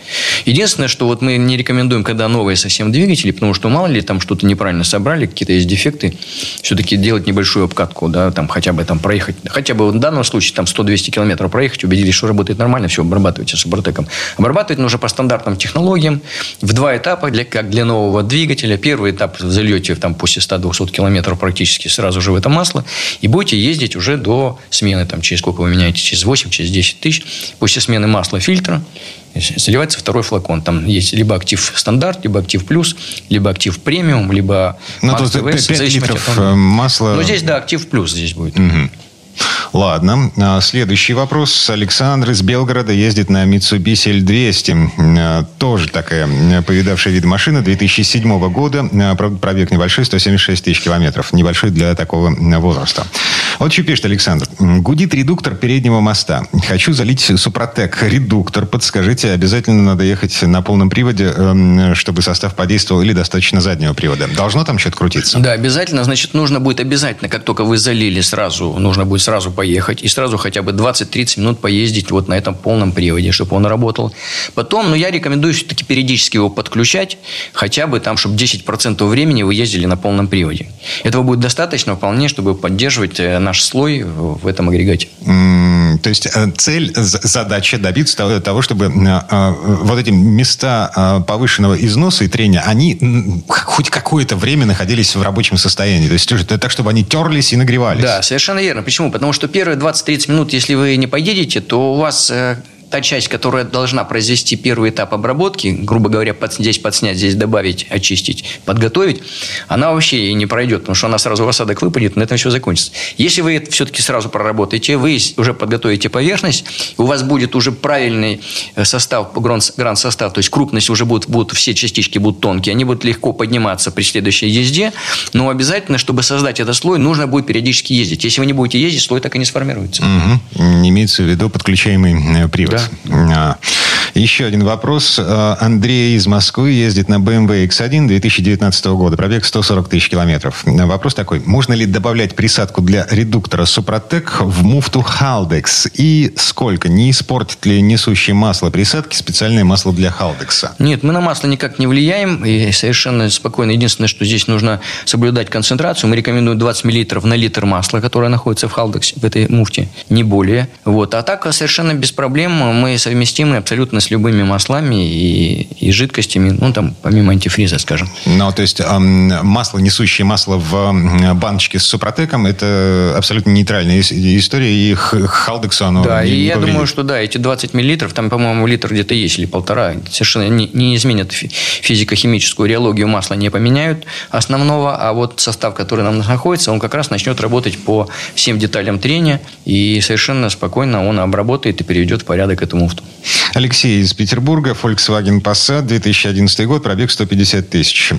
Единственное, что вот мы не рекомендуем, когда новые совсем двигатели, потому что мало ли там что-то неправильно собрали, какие-то есть дефекты, все-таки делать небольшую обкатку, да, там хотя бы там проехать, хотя бы в данном случае там 100-200 километров проехать, убедились, что работает нормально, все, обрабатывайте Супротеком. Обрабатывать нужно по стандартным технологиям в два этапа, для, как для нового двигателя. Первый этап зальете там после 100-200 километров практически сразу же в это масло и будете ездить уже до смены, там, через сколько вы меняете, через 8, через 10 тысяч. После смены масла фильтра заливается второй флакон. Там есть либо актив стандарт, либо актив плюс, либо актив премиум, либо Ну, тут TVS, в 5 зависимости литров от э, масла. Ну, здесь, да, актив плюс здесь будет. Ладно. А, Следующий вопрос. Александр из Белгорода ездит на Mitsubishi L200. А, Тоже такая м, повидавшая вид машина 2007 года. А, Правда, пробег небольшой, 176 тысяч километров. Небольшой для такого возраста. Вот что пишет Александр. Гудит редуктор переднего моста. Хочу залить Супротек. Редуктор. Подскажите, обязательно надо ехать на полном приводе, чтобы состав подействовал, или достаточно заднего привода? Должно там что-то крутиться? Да, обязательно. Значит, нужно будет обязательно, как только вы залили сразу, нужно будет сразу поехать и сразу хотя бы 20-30 минут поездить вот на этом полном приводе, чтобы он работал. Потом, ну, я рекомендую все-таки периодически его подключать, хотя бы там, чтобы 10% времени вы ездили на полном приводе. Этого будет достаточно вполне, чтобы поддерживать э, наш слой в этом агрегате. То есть э, цель, задача добиться того- того, чтобы э, вот эти места повышенного износа и трения, они хоть какое-то время находились в рабочем состоянии. То есть так, чтобы они терлись и нагревались. Да, совершенно верно. Почему? Потому что первые 20-30 минут, если вы не поедете, то у вас э, та часть, которая должна произвести первый этап обработки, грубо говоря, под, здесь подснять, здесь добавить, очистить, подготовить, она вообще и не пройдет, потому что она сразу в осадок выпадет, на этом все закончится. Если вы это все-таки сразу проработаете, вы уже подготовите поверхность, у вас будет уже правильный э, состав, гранд-состав, то есть крупность уже будут, будут, все частички будут тонкие, они будут легко подниматься при следующей езде, но обязательно, чтобы создать этот слой, нужно будет периодически ездить. Если вы не будете ездить, слой так и не сформируется. Мгм. Имеется в виду подключаемый э, привод. А. Еще один вопрос. А, Андрей из Москвы ездит на BMW X1 2019 года. Пробег 140 тысяч километров. А, Вопрос такой. Можно ли добавлять присадку для редуктора Супротек в муфту Haldex? И сколько? Не испортит ли несущее масло присадки специальное масло для Haldex? Нет, мы на масло никак не влияем и совершенно спокойно. Единственное, что здесь нужно соблюдать концентрацию. Мы рекомендуем 20 мл на литр масла, которое находится в халдексе, в этой муфте, не более. Вот. А так совершенно без проблем мы совместимы абсолютно с любыми маслами и, и жидкостями, ну, там, помимо антифриза, скажем. Ну, то есть масло, несущее масло в баночке с Супротеком, это абсолютно нейтральная история, и Халдексу оно Да, не, и не я повредит. думаю, что да, эти 20 миллилитров, там, по-моему, литр где-то есть или полтора, совершенно не, не изменят фи- физико-химическую реологию масла, не поменяют основного, а вот состав, который нам находится, он как раз начнет работать по всем деталям трения, и совершенно спокойно он обработает и переведет в порядок эту муфту. Алексей из Петербурга, Volkswagen Passat, 2011 год, пробег 150 тысяч.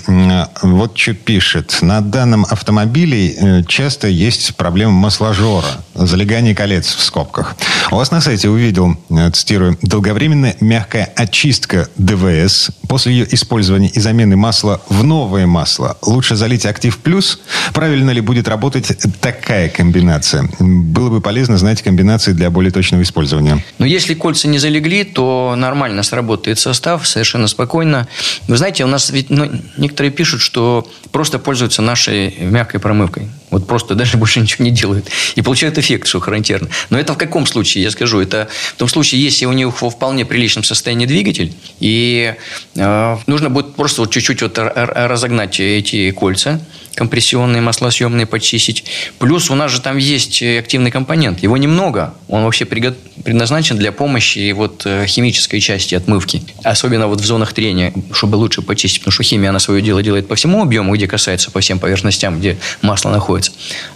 Вот что пишет. На данном автомобиле э, часто есть проблема масложора, залегание колец в скобках. У вас на сайте увидел, э, цитирую, долговременная мягкая очистка ДВС после ее использования и замены масла в новое масло. Лучше залить Актив Плюс. Правильно ли будет работать такая комбинация? Было бы полезно знать комбинации для более точного использования. Но если кольца не залегли, то нормально сработает состав, совершенно спокойно. Вы знаете, у нас ведь ну, некоторые пишут, что просто пользуются нашей мягкой промывкой. Вот просто даже больше ничего не делают. И получают эффект, что характерно. Но это в каком случае, я скажу? Это в том случае, если у них во вполне приличном состоянии двигатель, и э, нужно будет просто вот чуть-чуть вот разогнать эти кольца, компрессионные, маслосъемные почистить. Плюс у нас же там есть активный компонент. Его немного. Он вообще предназначен для помощи вот э, химической части отмывки. Особенно вот в зонах трения, чтобы лучше почистить. Потому что химия, она свое дело делает по всему объему, где касается по всем поверхностям, где масло находится.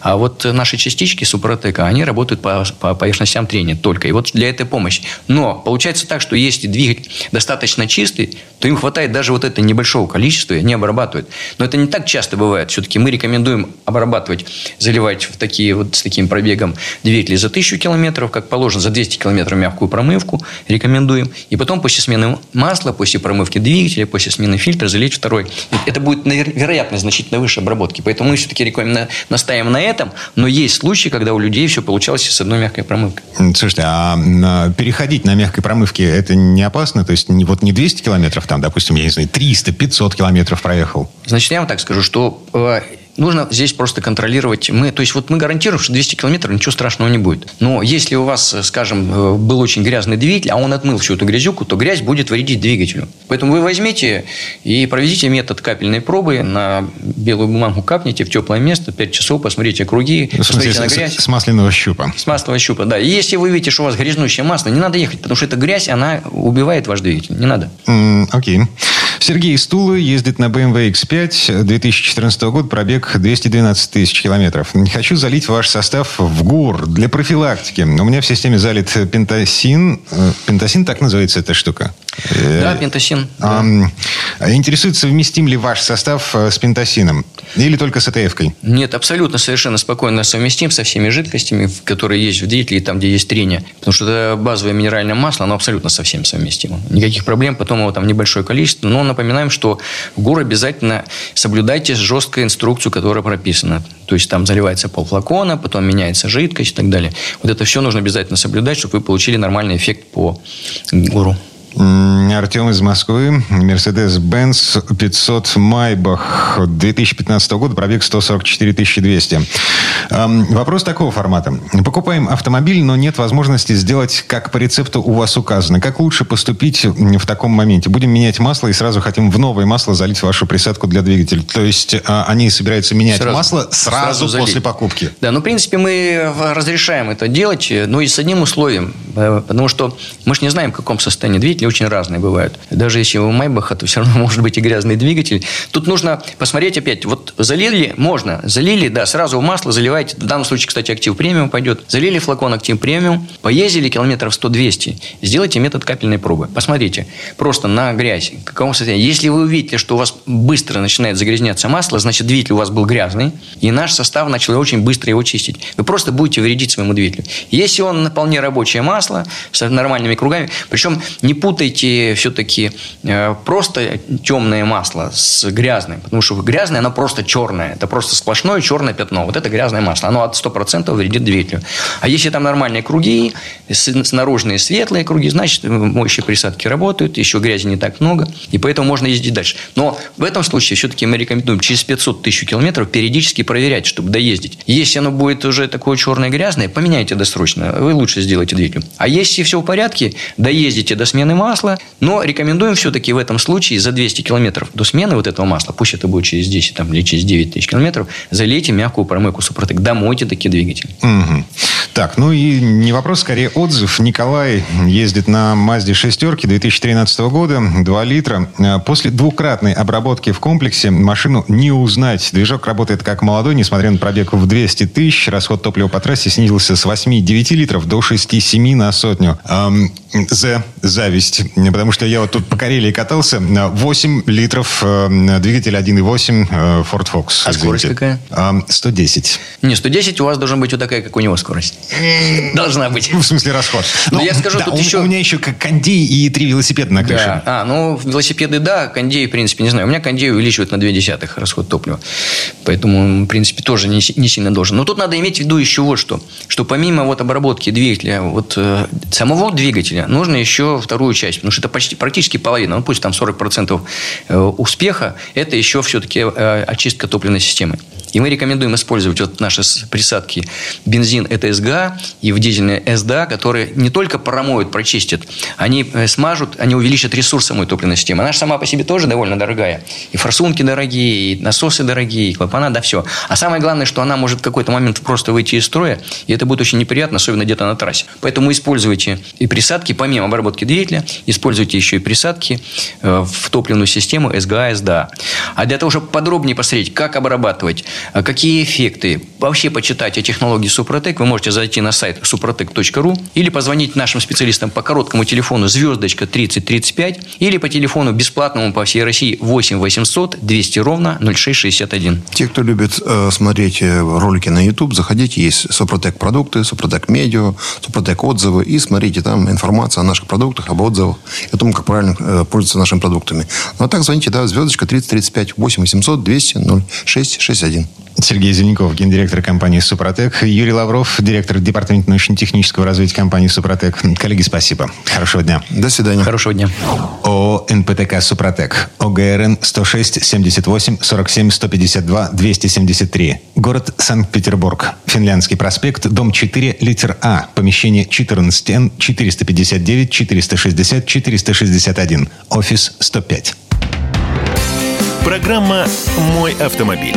А вот наши частички Супротека, они работают по, по поверхностям трения только. И вот для этой помощи. Но получается так, что если двигатель достаточно чистый, то им хватает даже вот этого небольшого количества, и они обрабатывают. Но это не так часто бывает. Все-таки мы рекомендуем обрабатывать, заливать в такие вот с таким пробегом двигатели за 1000 километров, как положено, за 200 километров мягкую промывку рекомендуем. И потом после смены масла, после промывки двигателя, после смены фильтра залить второй. Это будет, навер- вероятно, значительно выше обработки. Поэтому мы все-таки рекомендуем, настаиваем на этом. Но есть случаи, когда у людей все получалось с одной мягкой промывкой. Слушайте, а а переходить на мягкой промывке это не опасно? То есть не, вот не 200 километров, там, допустим, я не знаю, 300, 500 километров проехал. Значит, я вам так скажу, что э, нужно здесь просто контролировать. Мы, то есть, вот мы гарантируем, что 200 километров ничего страшного не будет. Но если у вас, э, скажем, э, был очень грязный двигатель, а он отмыл всю эту грязюку, то грязь будет вредить двигателю. Поэтому вы возьмите и проведите метод капельной пробы, на белую бумагу капните в теплое место, 5 часов, посмотрите круги, посмотрите на с, грязь. с масляного щупа. С масляного щупа, да. И если вы видите, что у вас грязнущее масло, не надо ехать, потому что эта грязь, она убивает ваш двигатель. Не надо. Окей. Сергей из Тулы ездит на BMW X5 2014 года, пробег 212 тысяч километров. Хочу залить ваш состав в ГУР для профилактики. У меня в системе залит пентасин. Э, Пентасин, так называется эта штука? Э, Да, пентасин. да. Интересует, совместим ли ваш состав э, с пентасином? Или только с АТФ-кой? Нет, абсолютно совершенно спокойно совместим со всеми жидкостями, которые есть в двигателе, там, где есть трение. Потому что это базовое минеральное масло, оно абсолютно со всем совместимо. Никаких проблем, потом его там небольшое количество. Но напоминаем, что в ГУР обязательно соблюдайте жесткую инструкцию, которая прописана. То есть там заливается полфлакона, потом меняется жидкость и так далее. Вот это все нужно обязательно соблюдать, чтобы вы получили нормальный эффект по ГУРу. Артем из Москвы. Мерседес-Бенц 500 Майбах 2015 года. Пробег 144 200. Эм, Вопрос такого формата. Покупаем автомобиль, но нет возможности сделать, как по рецепту у вас указано. Как лучше поступить в таком моменте? Будем менять масло и сразу хотим в новое масло залить вашу присадку для двигателя. То есть а, они собираются менять Сразу. масло сразу, залить. после покупки. Да, ну, в принципе, мы разрешаем это делать, э, но и с одним условием. э, Потому что мы же не знаем, в каком состоянии двигатели очень разные бывают. Даже если у Майбаха, то все равно может быть и грязный двигатель. Тут нужно посмотреть опять. Вот залили, можно. Залили, да, сразу в масло заливайте. В данном случае, кстати, актив премиум пойдет. Залили флакон актив премиум, поездили километров 100-200. Сделайте метод капельной пробы. Посмотрите. Просто на грязь. Каком состоянии. Если вы увидите, что у вас быстро начинает загрязняться масло, значит, двигатель у вас был грязный, и наш состав начал очень быстро его чистить. Вы просто будете вредить своему двигателю. Если он вполне рабочее масло, с нормальными кругами, причем не путайте все-таки э, просто темное масло с грязным, потому что грязное, оно просто черное, это просто сплошное черное пятно. Вот это грязное масло, оно от 100% вредит двигателю. А если там нормальные круги, снаружные светлые круги, значит, моющие присадки работают, еще грязи не так много, и поэтому можно ездить дальше. Но в этом случае все-таки мы рекомендуем через 500 тысяч километров периодически проверять, чтобы доездить. Если оно будет уже такое черное грязное, поменяйте досрочно, вы лучше сделаете двигатель. А если все в порядке, доездите до смены масла, но рекомендуем все-таки в этом случае за 200 километров до смены вот этого масла, пусть это будет через 10 там, или через 9 тысяч километров, залейте мягкую промойку Супротек, домойте такие двигатели. Мгм. Так, ну и не вопрос, скорее отзыв. Николай ездит на Мазде шестерки 2013 года, 2 литра. Э, После двукратной обработки в комплексе машину не узнать. Движок работает как молодой, несмотря на пробег в 200 тысяч. Расход топлива по трассе снизился с 8-9 литров до 6-7 на сотню. Эм, За зависть. Потому что я вот тут по Карелии катался. э, 8 литров э, двигатель 1.8 э, Ford Focus. А скорость извините. какая? Эм, 110. Не, 110 у вас должна быть вот такая, как у него скорость. Должна быть. Ну, в смысле расход. Ну, я скажу, да, тут у, еще- у меня еще кондей и три велосипеда на крыше. Да. А, ну, велосипеды, да, кондей, в принципе, не знаю. У меня кондей увеличивает на 2 десятых расход топлива. Поэтому, в принципе, тоже не сильно должен. Но тут надо иметь в виду еще вот что. Что помимо вот обработки двигателя, вот э, самого двигателя, нужно еще вторую часть. Потому что это почти, практически половина. Ну, пусть там 40% э, успеха, это еще все-таки э, очистка топливной системы. И мы рекомендуем использовать вот наши присадки бензин это СГА и в дизельное СДА, которые не только промоют, прочистят, они э, смажут, они увеличат ресурс самой топливной системы. Она же сама по себе тоже довольно дорогая. И форсунки дорогие, и насосы дорогие, и клапана, да все. А самое главное, что она может в какой-то момент просто выйти из строя, и это будет очень неприятно, особенно где-то на трассе. Поэтому используйте и присадки, помимо обработки двигателя, используйте еще и присадки э, в топливную систему СГА, СДА. А для того, чтобы подробнее посмотреть, как обрабатывать, а какие эффекты, вообще почитать о технологии Супротек, вы можете зайти на сайт suprotec.ru или позвонить нашим специалистам по короткому телефону звездочка 3035 или по телефону бесплатному по всей России 8 800 200 ровно 0661. Те, кто любит э, смотреть э, ролики на YouTube, заходите, есть Супротек продукты, Супротек медиа, Супротек отзывы, и смотрите там информацию о наших продуктах, об отзывах, о том, как правильно э, пользоваться нашими продуктами. Ну, а так звоните, да, звездочка 3035 8 800 200 0661. Сергей Зеленков, гендиректор компании «Супротек». Юрий Лавров, директор департамента научно-технического развития компании «Супротек». Коллеги, спасибо. Хорошего дня. До свидания. Хорошего дня. ООО «НПТК Супротек». ОГРН 106 78 47 152 273. Город Санкт-Петербург. Финляндский проспект, дом 4, литер А. Помещение 14Н 459 460 461. Офис 105. Программа «Мой автомобиль».